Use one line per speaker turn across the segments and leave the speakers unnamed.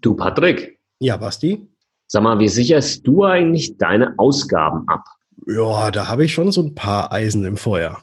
Du, Patrick.
Ja, Basti?
Sag mal, wie sicherst du eigentlich deine Ausgaben ab?
Ja, da habe ich schon so ein paar Eisen im Feuer.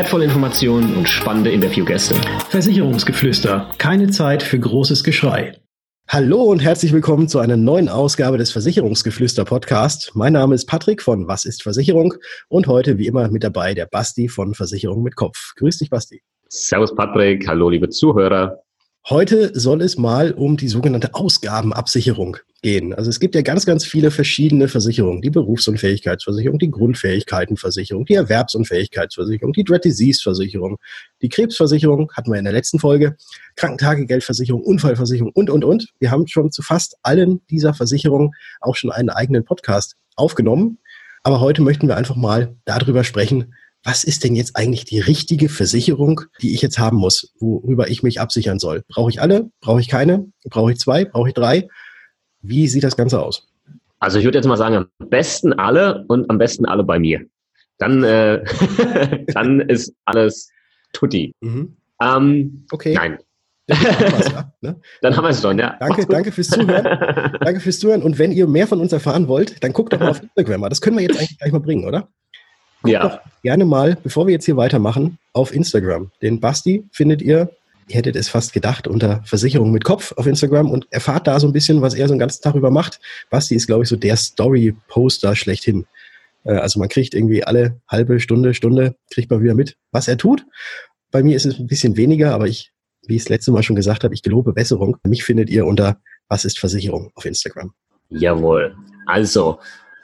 wertvolle Informationen und spannende Interviewgäste.
Versicherungsgeflüster. Keine Zeit für großes Geschrei. Hallo und herzlich willkommen zu einer neuen Ausgabe des Versicherungsgeflüster Podcast. Mein Name ist Patrick von Was ist Versicherung und heute wie immer mit dabei der Basti von Versicherung mit Kopf. Grüß dich, Basti.
Servus, Patrick. Hallo, liebe Zuhörer.
Heute soll es mal um die sogenannte Ausgabenabsicherung gehen. Also es gibt ja ganz, ganz viele verschiedene Versicherungen. Die Berufsunfähigkeitsversicherung, die Grundfähigkeitenversicherung, die Erwerbsunfähigkeitsversicherung, die Dread Disease Versicherung, die Krebsversicherung hatten wir in der letzten Folge, Krankentagegeldversicherung, Unfallversicherung und, und, und. Wir haben schon zu fast allen dieser Versicherungen auch schon einen eigenen Podcast aufgenommen. Aber heute möchten wir einfach mal darüber sprechen, was ist denn jetzt eigentlich die richtige Versicherung, die ich jetzt haben muss, worüber ich mich absichern soll? Brauche ich alle? Brauche ich keine? Brauche ich zwei? Brauche ich drei? Wie sieht das Ganze aus?
Also ich würde jetzt mal sagen, am besten alle und am besten alle bei mir. Dann, äh, dann ist alles tutti. Mhm.
Ähm, okay.
Nein. Ja, ne? Dann haben wir es schon, ja.
Danke, danke fürs Zuhören. danke fürs Zuhören. Und wenn ihr mehr von uns erfahren wollt, dann guckt doch mal auf Instagram. Das können wir jetzt eigentlich gleich mal bringen, oder? Guckt ja. doch gerne mal, bevor wir jetzt hier weitermachen, auf Instagram. Den Basti findet ihr ihr hättet es fast gedacht, unter Versicherung mit Kopf auf Instagram und erfahrt da so ein bisschen, was er so einen ganzen Tag über macht. Basti ist, glaube ich, so der Story-Poster schlechthin. Äh, also man kriegt irgendwie alle halbe Stunde, Stunde, kriegt man wieder mit, was er tut. Bei mir ist es ein bisschen weniger, aber ich, wie ich das letzte Mal schon gesagt habe, ich gelobe Besserung. Mich findet ihr unter Was ist Versicherung auf Instagram.
Jawohl. Also,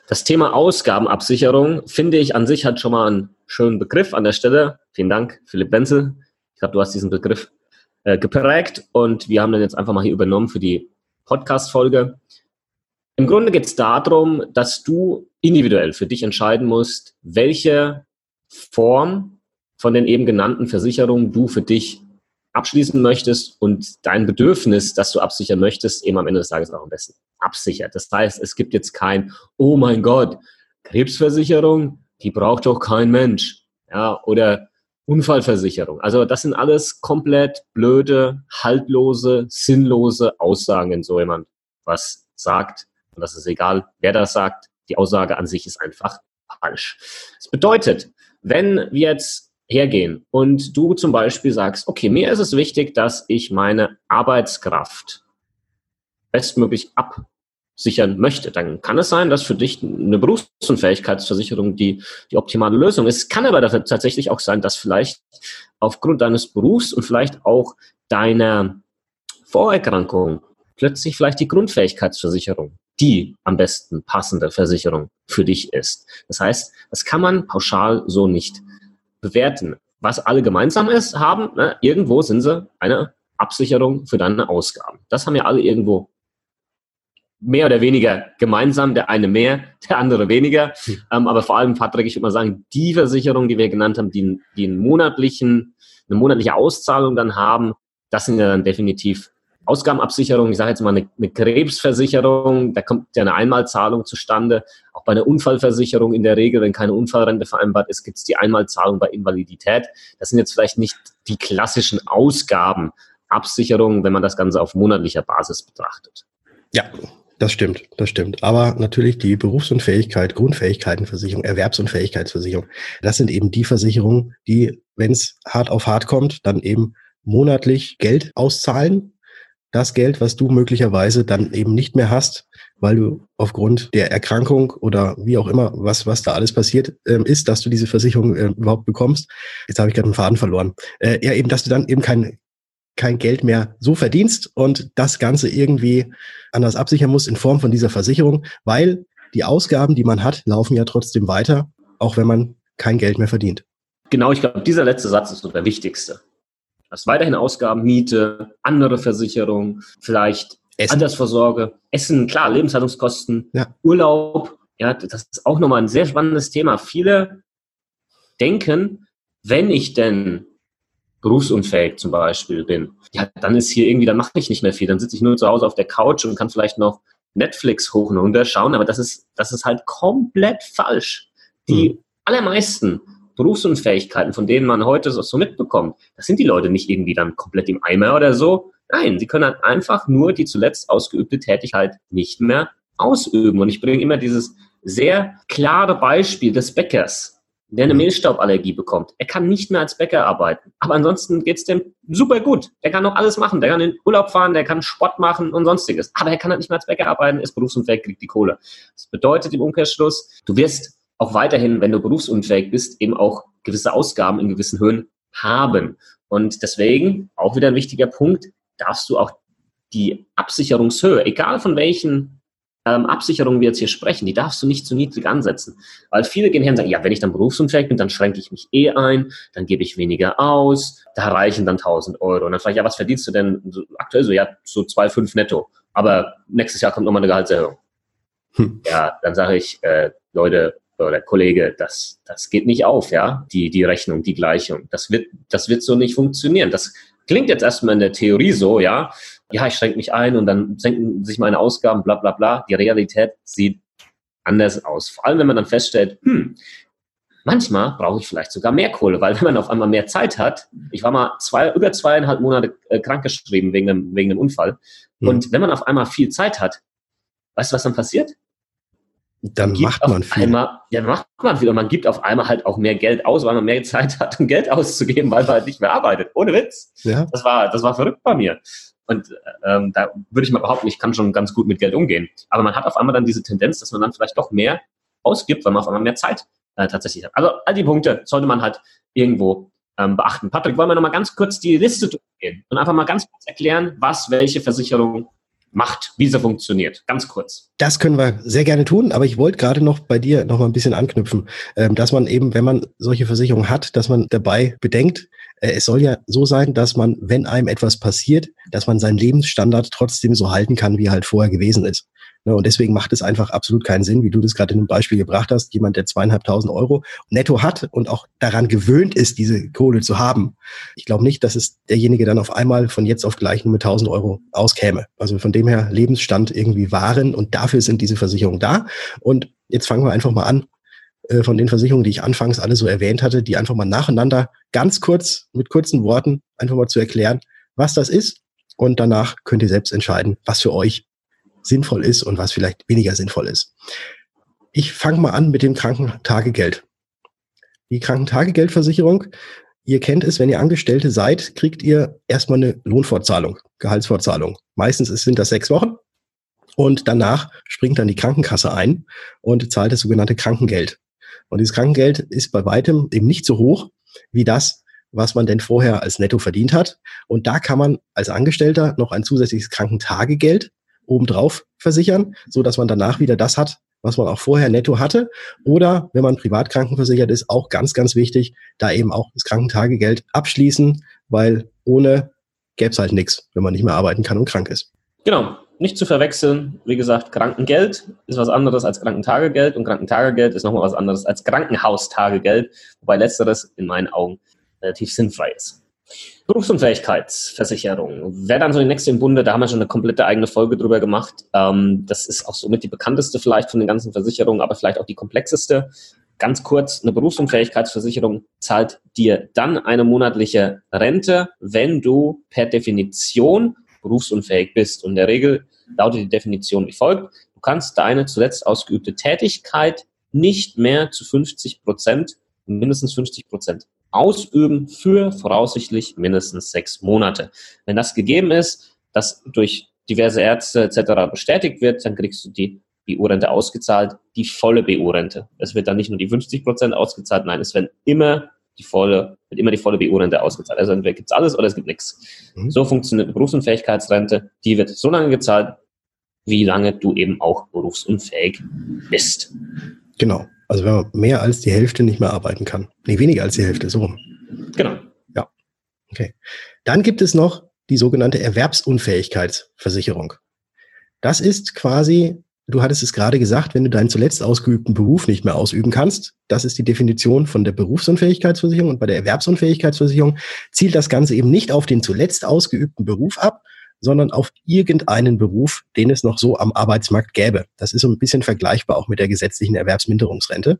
das Thema Ausgabenabsicherung finde ich an sich hat schon mal einen schönen Begriff an der Stelle. Vielen Dank, Philipp Wenzel. Ich glaube, du hast diesen Begriff äh, geprägt und wir haben den jetzt einfach mal hier übernommen für die Podcast-Folge. Im Grunde geht es darum, dass du individuell für dich entscheiden musst, welche Form von den eben genannten Versicherungen du für dich abschließen möchtest und dein Bedürfnis, das du absichern möchtest, eben am Ende des Tages auch am besten absichert. Das heißt, es gibt jetzt kein, oh mein Gott, Krebsversicherung, die braucht doch kein Mensch. Ja, oder Unfallversicherung. Also das sind alles komplett blöde, haltlose, sinnlose Aussagen, wenn so jemand was sagt. Und das ist egal, wer das sagt. Die Aussage an sich ist einfach falsch. Das bedeutet, wenn wir jetzt hergehen und du zum Beispiel sagst, okay, mir ist es wichtig, dass ich meine Arbeitskraft bestmöglich ab sichern möchte, dann kann es sein, dass für dich eine Berufsunfähigkeitsversicherung die, die optimale Lösung ist. Kann aber tatsächlich auch sein, dass vielleicht aufgrund deines Berufs und vielleicht auch deiner Vorerkrankung plötzlich vielleicht die Grundfähigkeitsversicherung die am besten passende Versicherung für dich ist. Das heißt, das kann man pauschal so nicht bewerten. Was alle gemeinsam ist, haben, ne, irgendwo sind sie eine Absicherung für deine Ausgaben. Das haben ja alle irgendwo mehr oder weniger gemeinsam, der eine mehr, der andere weniger. Hm. Ähm, aber vor allem, Patrick, ich würde mal sagen, die Versicherung, die wir genannt haben, die, die einen monatlichen, eine monatliche Auszahlung dann haben, das sind ja dann definitiv Ausgabenabsicherung. Ich sage jetzt mal eine, eine Krebsversicherung, da kommt ja eine Einmalzahlung zustande. Bei einer Unfallversicherung in der Regel, wenn keine Unfallrente vereinbart ist, gibt es die Einmalzahlung bei Invalidität. Das sind jetzt vielleicht nicht die klassischen Ausgabenabsicherungen, wenn man das Ganze auf monatlicher Basis betrachtet.
Ja, das stimmt, das stimmt. Aber natürlich die Berufsunfähigkeit, Grundfähigkeitenversicherung, Erwerbsunfähigkeitsversicherung, das sind eben die Versicherungen, die, wenn es hart auf hart kommt, dann eben monatlich Geld auszahlen. Das Geld, was du möglicherweise dann eben nicht mehr hast, weil du aufgrund der Erkrankung oder wie auch immer, was, was da alles passiert ähm, ist, dass du diese Versicherung äh, überhaupt bekommst. Jetzt habe ich gerade einen Faden verloren. Äh, ja, eben, dass du dann eben kein kein Geld mehr so verdienst und das Ganze irgendwie anders absichern muss in Form von dieser Versicherung, weil die Ausgaben, die man hat, laufen ja trotzdem weiter, auch wenn man kein Geld mehr verdient.
Genau, ich glaube, dieser letzte Satz ist so der wichtigste. Du weiterhin Ausgaben, Miete, andere Versicherungen, vielleicht Essen. Altersvorsorge, Essen, klar, Lebenshaltungskosten, ja. Urlaub. Ja, das ist auch nochmal ein sehr spannendes Thema. Viele denken, wenn ich denn berufsunfähig zum Beispiel bin, ja, dann ist hier irgendwie, dann mache ich nicht mehr viel. Dann sitze ich nur zu Hause auf der Couch und kann vielleicht noch Netflix hoch und runter schauen, aber das ist, das ist halt komplett falsch. Die hm. allermeisten Berufsunfähigkeiten, von denen man heute so mitbekommt, das sind die Leute nicht irgendwie dann komplett im Eimer oder so. Nein, sie können halt einfach nur die zuletzt ausgeübte Tätigkeit nicht mehr ausüben. Und ich bringe immer dieses sehr klare Beispiel des Bäckers der eine Mehlstauballergie bekommt, er kann nicht mehr als Bäcker arbeiten. Aber ansonsten geht's dem super gut. Er kann noch alles machen. Der kann in Urlaub fahren, der kann Sport machen und sonstiges. Aber er kann halt nicht mehr als Bäcker arbeiten, ist berufsunfähig, kriegt die Kohle. Das bedeutet im Umkehrschluss, du wirst auch weiterhin, wenn du berufsunfähig bist, eben auch gewisse Ausgaben in gewissen Höhen haben. Und deswegen, auch wieder ein wichtiger Punkt, darfst du auch die Absicherungshöhe, egal von welchen ähm, Absicherungen wir jetzt hier sprechen, die darfst du nicht zu niedrig ansetzen. Weil viele gehen her und sagen, ja, wenn ich dann berufsunfähig bin, dann schränke ich mich eh ein, dann gebe ich weniger aus, da reichen dann 1000 Euro. Und dann frage ich, ja, was verdienst du denn aktuell so? Ja, so 2,5 netto. Aber nächstes Jahr kommt nochmal eine Gehaltserhöhung. Hm. Ja, dann sage ich, äh, Leute oder Kollege, das, das geht nicht auf, ja, die, die Rechnung, die Gleichung. Das wird, das wird so nicht funktionieren. Das klingt jetzt erstmal in der Theorie so, ja, ja, ich schränke mich ein und dann senken sich meine Ausgaben, bla bla bla. Die Realität sieht anders aus. Vor allem, wenn man dann feststellt, hm, manchmal brauche ich vielleicht sogar mehr Kohle, weil wenn man auf einmal mehr Zeit hat, ich war mal zwei, über zweieinhalb Monate äh, krankgeschrieben wegen einem, wegen einem Unfall. Mhm. Und wenn man auf einmal viel Zeit hat, weißt du, was dann passiert?
Dann macht man viel.
Einmal, ja, macht man viel. Und man gibt auf einmal halt auch mehr Geld aus, weil man mehr Zeit hat, um Geld auszugeben, weil man halt nicht mehr arbeitet. Ohne Witz. Ja. Das war, das war verrückt bei mir. Und ähm, da würde ich mal behaupten, ich kann schon ganz gut mit Geld umgehen. Aber man hat auf einmal dann diese Tendenz, dass man dann vielleicht doch mehr ausgibt, weil man auf einmal mehr Zeit äh, tatsächlich hat. Also all die Punkte sollte man halt irgendwo ähm, beachten. Patrick, wollen wir nochmal ganz kurz die Liste durchgehen und einfach mal ganz kurz erklären, was welche Versicherung macht, wie sie funktioniert. Ganz kurz.
Das können wir sehr gerne tun, aber ich wollte gerade noch bei dir noch mal ein bisschen anknüpfen, ähm, dass man eben, wenn man solche Versicherungen hat, dass man dabei bedenkt, äh, es soll ja so sein, dass man, wenn einem etwas passiert, dass man seinen Lebensstandard trotzdem so halten kann, wie er halt vorher gewesen ist. Ne, und deswegen macht es einfach absolut keinen Sinn, wie du das gerade in einem Beispiel gebracht hast. Jemand, der zweieinhalbtausend Euro netto hat und auch daran gewöhnt ist, diese Kohle zu haben. Ich glaube nicht, dass es derjenige dann auf einmal von jetzt auf gleich nur mit 1000 Euro auskäme. Also von dem her Lebensstand irgendwie wahren und dafür sind diese Versicherungen da. Und jetzt fangen wir einfach mal an, äh, von den Versicherungen, die ich anfangs alle so erwähnt hatte, die einfach mal nacheinander ganz kurz mit kurzen Worten einfach mal zu erklären, was das ist. Und danach könnt ihr selbst entscheiden, was für euch sinnvoll ist und was vielleicht weniger sinnvoll ist. Ich fange mal an mit dem Krankentagegeld. Die Krankentagegeldversicherung, ihr kennt es, wenn ihr Angestellte seid, kriegt ihr erstmal eine Lohnfortzahlung, Gehaltsfortzahlung. Meistens sind das sechs Wochen. Und danach springt dann die Krankenkasse ein und zahlt das sogenannte Krankengeld. Und dieses Krankengeld ist bei weitem eben nicht so hoch wie das, was man denn vorher als Netto verdient hat. Und da kann man als Angestellter noch ein zusätzliches Krankentagegeld obendrauf versichern, so dass man danach wieder das hat, was man auch vorher netto hatte. Oder wenn man privat krankenversichert ist, auch ganz, ganz wichtig, da eben auch das Krankentagegeld abschließen, weil ohne gäbe es halt nichts, wenn man nicht mehr arbeiten kann und krank ist.
Genau nicht zu verwechseln. Wie gesagt, Krankengeld ist was anderes als Krankentagegeld und Krankentagegeld ist nochmal was anderes als Krankenhaustagegeld, wobei letzteres in meinen Augen relativ sinnfrei ist. Berufsunfähigkeitsversicherung wäre dann so die nächste im Bunde, da haben wir schon eine komplette eigene Folge drüber gemacht. Ähm, das ist auch somit die bekannteste vielleicht von den ganzen Versicherungen, aber vielleicht auch die komplexeste. Ganz kurz, eine Berufsunfähigkeitsversicherung zahlt dir dann eine monatliche Rente, wenn du per Definition berufsunfähig bist. Und in der Regel lautet die Definition wie folgt. Du kannst deine zuletzt ausgeübte Tätigkeit nicht mehr zu 50 Prozent, mindestens 50 Prozent ausüben für voraussichtlich mindestens sechs Monate. Wenn das gegeben ist, das durch diverse Ärzte etc. bestätigt wird, dann kriegst du die BU-Rente ausgezahlt, die volle BU-Rente. Es wird dann nicht nur die 50 Prozent ausgezahlt, nein, es werden immer die volle, wird immer die volle BU-Rente ausgezahlt. Also entweder gibt es alles oder es gibt nichts. Mhm. So funktioniert eine Berufsunfähigkeitsrente. Die wird so lange gezahlt, wie lange du eben auch berufsunfähig bist.
Genau. Also wenn man mehr als die Hälfte nicht mehr arbeiten kann. Nee, weniger als die Hälfte, so rum.
Genau.
Ja. Okay. Dann gibt es noch die sogenannte Erwerbsunfähigkeitsversicherung. Das ist quasi, du hattest es gerade gesagt, wenn du deinen zuletzt ausgeübten Beruf nicht mehr ausüben kannst, das ist die Definition von der Berufsunfähigkeitsversicherung und bei der Erwerbsunfähigkeitsversicherung zielt das Ganze eben nicht auf den zuletzt ausgeübten Beruf ab, sondern auf irgendeinen Beruf, den es noch so am Arbeitsmarkt gäbe. Das ist so ein bisschen vergleichbar auch mit der gesetzlichen Erwerbsminderungsrente.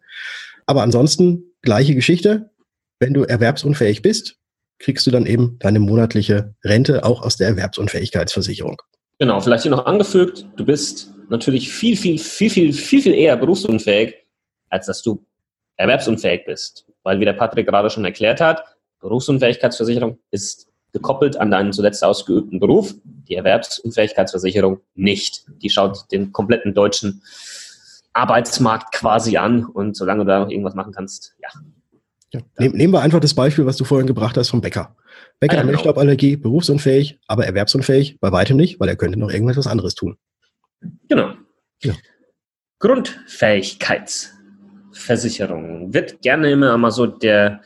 Aber ansonsten gleiche Geschichte. Wenn du erwerbsunfähig bist, kriegst du dann eben deine monatliche Rente auch aus der Erwerbsunfähigkeitsversicherung.
Genau, vielleicht hier noch angefügt, du bist natürlich viel, viel, viel, viel, viel, viel eher berufsunfähig, als dass du erwerbsunfähig bist. Weil, wie der Patrick gerade schon erklärt hat, Berufsunfähigkeitsversicherung ist gekoppelt an deinen zuletzt ausgeübten Beruf, die Erwerbsunfähigkeitsversicherung nicht. Die schaut den kompletten deutschen Arbeitsmarkt quasi an und solange du da noch irgendwas machen kannst, ja.
ja. Nehmen wir einfach das Beispiel, was du vorhin gebracht hast vom Bäcker. Bäcker ah, ja, Milchstauballergie, genau. berufsunfähig, aber erwerbsunfähig, bei weitem nicht, weil er könnte noch irgendwas anderes tun.
Genau. Ja. Grundfähigkeitsversicherung wird gerne immer mal so der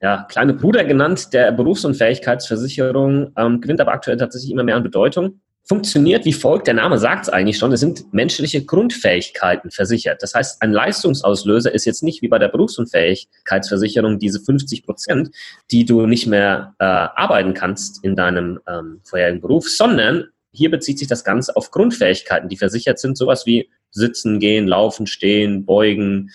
ja, kleine Bruder genannt der Berufsunfähigkeitsversicherung, ähm, gewinnt aber aktuell tatsächlich immer mehr an Bedeutung. Funktioniert wie folgt, der Name sagt es eigentlich schon, es sind menschliche Grundfähigkeiten versichert. Das heißt, ein Leistungsauslöser ist jetzt nicht wie bei der Berufsunfähigkeitsversicherung diese 50 Prozent, die du nicht mehr äh, arbeiten kannst in deinem ähm, vorherigen Beruf, sondern hier bezieht sich das Ganze auf Grundfähigkeiten, die versichert sind, sowas wie sitzen, gehen, laufen, stehen, beugen.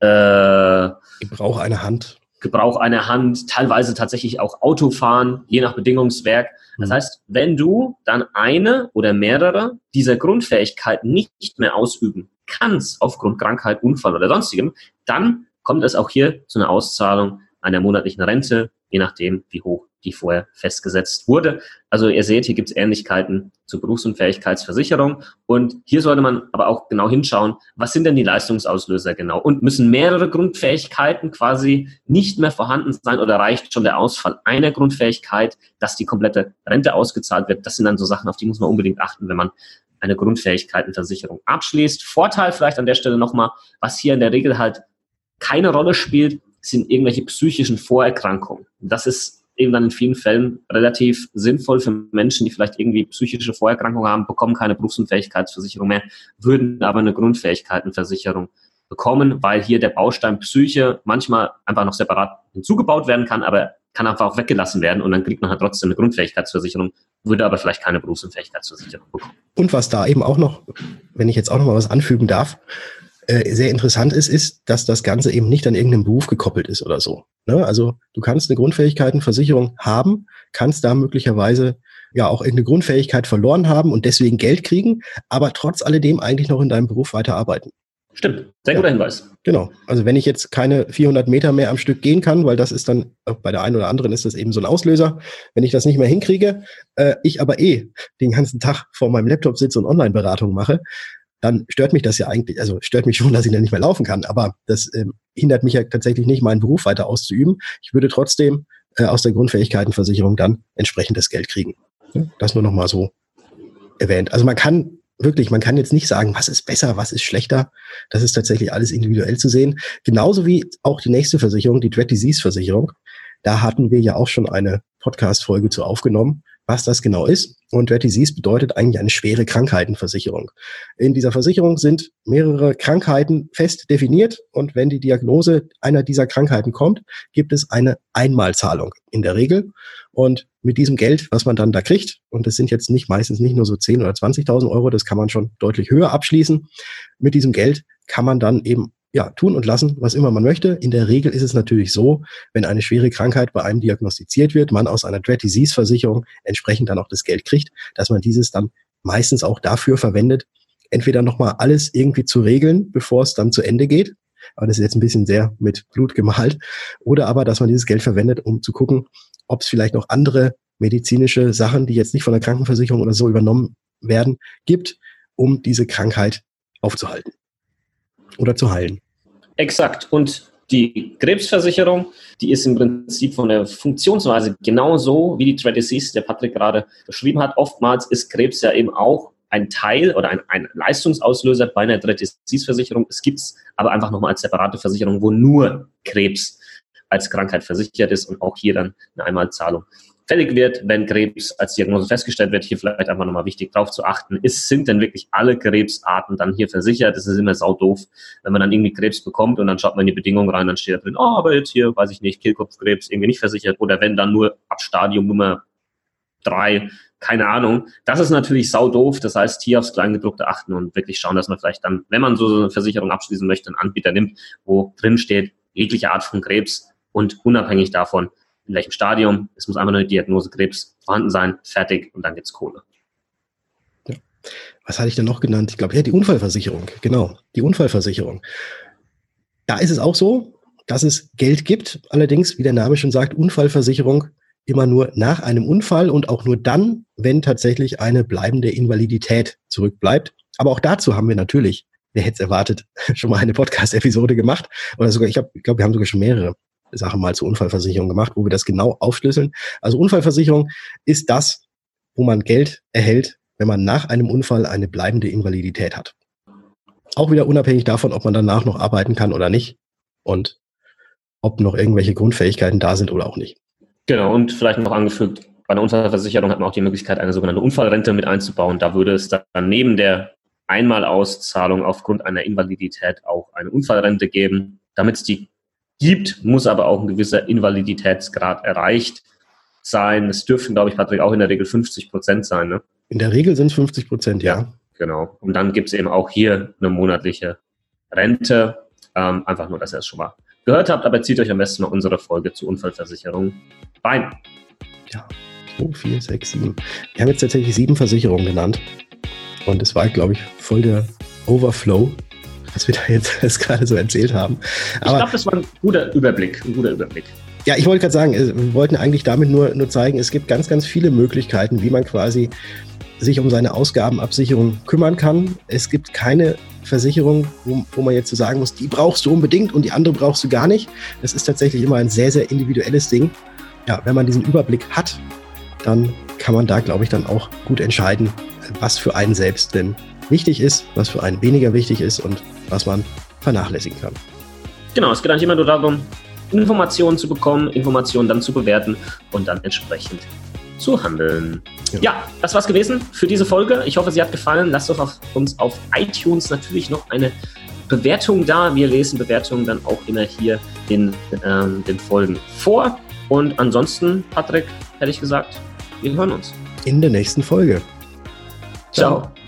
Äh, ich brauche eine Hand.
Gebrauch einer Hand, teilweise tatsächlich auch Autofahren, je nach Bedingungswerk. Das mhm. heißt, wenn du dann eine oder mehrere dieser Grundfähigkeiten nicht mehr ausüben kannst, aufgrund Krankheit, Unfall oder sonstigem, dann kommt es auch hier zu einer Auszahlung einer monatlichen Rente, je nachdem, wie hoch die vorher festgesetzt wurde. Also ihr seht, hier gibt es Ähnlichkeiten zur Berufsunfähigkeitsversicherung. Und hier sollte man aber auch genau hinschauen, was sind denn die Leistungsauslöser genau? Und müssen mehrere Grundfähigkeiten quasi nicht mehr vorhanden sein oder reicht schon der Ausfall einer Grundfähigkeit, dass die komplette Rente ausgezahlt wird? Das sind dann so Sachen, auf die muss man unbedingt achten, wenn man eine Grundfähigkeitenversicherung abschließt. Vorteil vielleicht an der Stelle nochmal, was hier in der Regel halt keine Rolle spielt, sind irgendwelche psychischen Vorerkrankungen. Das ist eben dann in vielen Fällen relativ sinnvoll für Menschen, die vielleicht irgendwie psychische Vorerkrankungen haben, bekommen keine Berufsunfähigkeitsversicherung mehr, würden aber eine Grundfähigkeitenversicherung bekommen, weil hier der Baustein Psyche manchmal einfach noch separat hinzugebaut werden kann, aber kann einfach auch weggelassen werden und dann kriegt man halt trotzdem eine Grundfähigkeitsversicherung, würde aber vielleicht keine Berufsunfähigkeitsversicherung bekommen.
Und was da eben auch noch, wenn ich jetzt auch noch mal was anfügen darf, äh, sehr interessant ist, ist, dass das Ganze eben nicht an irgendeinem Beruf gekoppelt ist oder so. Ne? Also du kannst eine Grundfähigkeitenversicherung haben, kannst da möglicherweise ja auch irgendeine Grundfähigkeit verloren haben und deswegen Geld kriegen, aber trotz alledem eigentlich noch in deinem Beruf weiterarbeiten.
Stimmt, sehr guter ja, Hinweis.
Genau. Also wenn ich jetzt keine 400 Meter mehr am Stück gehen kann, weil das ist dann, bei der einen oder anderen ist das eben so ein Auslöser, wenn ich das nicht mehr hinkriege, äh, ich aber eh den ganzen Tag vor meinem Laptop sitze und Online-Beratung mache, dann stört mich das ja eigentlich, also stört mich schon, dass ich dann nicht mehr laufen kann, aber das ähm, hindert mich ja tatsächlich nicht, meinen Beruf weiter auszuüben. Ich würde trotzdem äh, aus der Grundfähigkeitenversicherung dann entsprechend das Geld kriegen. Das nur noch mal so erwähnt. Also man kann wirklich, man kann jetzt nicht sagen, was ist besser, was ist schlechter. Das ist tatsächlich alles individuell zu sehen. Genauso wie auch die nächste Versicherung, die Dread Disease Versicherung. Da hatten wir ja auch schon eine Podcast-Folge zu aufgenommen was das genau ist. Und Rare Disease bedeutet eigentlich eine schwere Krankheitenversicherung. In dieser Versicherung sind mehrere Krankheiten fest definiert und wenn die Diagnose einer dieser Krankheiten kommt, gibt es eine Einmalzahlung in der Regel. Und mit diesem Geld, was man dann da kriegt, und das sind jetzt nicht meistens nicht nur so 10 oder 20.000 Euro, das kann man schon deutlich höher abschließen. Mit diesem Geld kann man dann eben ja, tun und lassen, was immer man möchte. In der Regel ist es natürlich so, wenn eine schwere Krankheit bei einem diagnostiziert wird, man aus einer Dread Disease Versicherung entsprechend dann auch das Geld kriegt, dass man dieses dann meistens auch dafür verwendet, entweder nochmal alles irgendwie zu regeln, bevor es dann zu Ende geht. Aber das ist jetzt ein bisschen sehr mit Blut gemalt. Oder aber, dass man dieses Geld verwendet, um zu gucken, ob es vielleicht noch andere medizinische Sachen, die jetzt nicht von der Krankenversicherung oder so übernommen werden, gibt, um diese Krankheit aufzuhalten oder zu heilen.
Exakt. Und die Krebsversicherung, die ist im Prinzip von der Funktionsweise genauso wie die Dread Disease, der Patrick gerade beschrieben hat. Oftmals ist Krebs ja eben auch ein Teil oder ein, ein Leistungsauslöser bei einer Dread Disease Versicherung. Es gibt es aber einfach nochmal als separate Versicherung, wo nur Krebs als Krankheit versichert ist und auch hier dann eine Einmalzahlung fällig wird, wenn Krebs als Diagnose festgestellt wird. Hier vielleicht einfach nochmal wichtig drauf zu achten, ist, sind denn wirklich alle Krebsarten dann hier versichert? Das ist immer saudoof, wenn man dann irgendwie Krebs bekommt und dann schaut man in die Bedingungen rein, dann steht da drin, oh, aber jetzt hier, weiß ich nicht, Kehlkopfkrebs irgendwie nicht versichert oder wenn dann nur ab Stadium Nummer drei, keine Ahnung. Das ist natürlich saudoof. Das heißt, hier aufs Kleingedruckte achten und wirklich schauen, dass man vielleicht dann, wenn man so eine Versicherung abschließen möchte, einen Anbieter nimmt, wo drin steht, jegliche Art von Krebs und unabhängig davon, in welchem Stadium. Es muss einfach nur eine Diagnose Krebs vorhanden sein, fertig und dann gibt's Kohle.
Ja. Was hatte ich denn noch genannt? Ich glaube, ja, die Unfallversicherung. Genau, die Unfallversicherung. Da ist es auch so, dass es Geld gibt. Allerdings, wie der Name schon sagt, Unfallversicherung immer nur nach einem Unfall und auch nur dann, wenn tatsächlich eine bleibende Invalidität zurückbleibt. Aber auch dazu haben wir natürlich, wer hätte es erwartet, schon mal eine Podcast-Episode gemacht. Oder sogar, ich glaube, ich glaub, wir haben sogar schon mehrere Sachen mal zur Unfallversicherung gemacht, wo wir das genau aufschlüsseln. Also Unfallversicherung ist das, wo man Geld erhält, wenn man nach einem Unfall eine bleibende Invalidität hat. Auch wieder unabhängig davon, ob man danach noch arbeiten kann oder nicht und ob noch irgendwelche Grundfähigkeiten da sind oder auch nicht.
Genau, und vielleicht noch angefügt, bei einer Unfallversicherung hat man auch die Möglichkeit, eine sogenannte Unfallrente mit einzubauen. Da würde es dann neben der Einmalauszahlung aufgrund einer Invalidität auch eine Unfallrente geben. Damit es die gibt, muss aber auch ein gewisser Invaliditätsgrad erreicht sein. Es dürfen, glaube ich, Patrick, auch in der Regel 50 Prozent sein. Ne?
In der Regel sind es 50 Prozent, ja. ja.
Genau. Und dann gibt es eben auch hier eine monatliche Rente. Ähm, einfach nur, dass ihr es schon mal gehört habt, aber zieht euch am besten noch unsere Folge zur Unfallversicherung rein.
Ja, 2, 4, 6, 7. Wir haben jetzt tatsächlich sieben Versicherungen genannt. Und es war, glaube ich, voll der Overflow was wir da jetzt gerade so erzählt haben.
Aber, ich glaube, das war ein guter Überblick, ein guter Überblick.
Ja, ich wollte gerade sagen, äh, wir wollten eigentlich damit nur, nur zeigen, es gibt ganz, ganz viele Möglichkeiten, wie man quasi sich um seine Ausgabenabsicherung kümmern kann. Es gibt keine Versicherung, wo, wo man jetzt so sagen muss, die brauchst du unbedingt und die andere brauchst du gar nicht. Das ist tatsächlich immer ein sehr, sehr individuelles Ding. Ja, wenn man diesen Überblick hat, dann kann man da, glaube ich, dann auch gut entscheiden, was für einen selbst denn wichtig ist, was für einen weniger wichtig ist und was man vernachlässigen kann.
Genau, es geht eigentlich immer nur darum, Informationen zu bekommen, Informationen dann zu bewerten und dann entsprechend zu handeln. Ja. ja, das war's gewesen für diese Folge. Ich hoffe, sie hat gefallen. Lasst doch auf uns auf iTunes natürlich noch eine Bewertung da. Wir lesen Bewertungen dann auch immer hier in ähm, den Folgen vor. Und ansonsten, Patrick, hätte ich gesagt, wir hören uns.
In der nächsten Folge.
Ciao. Ciao.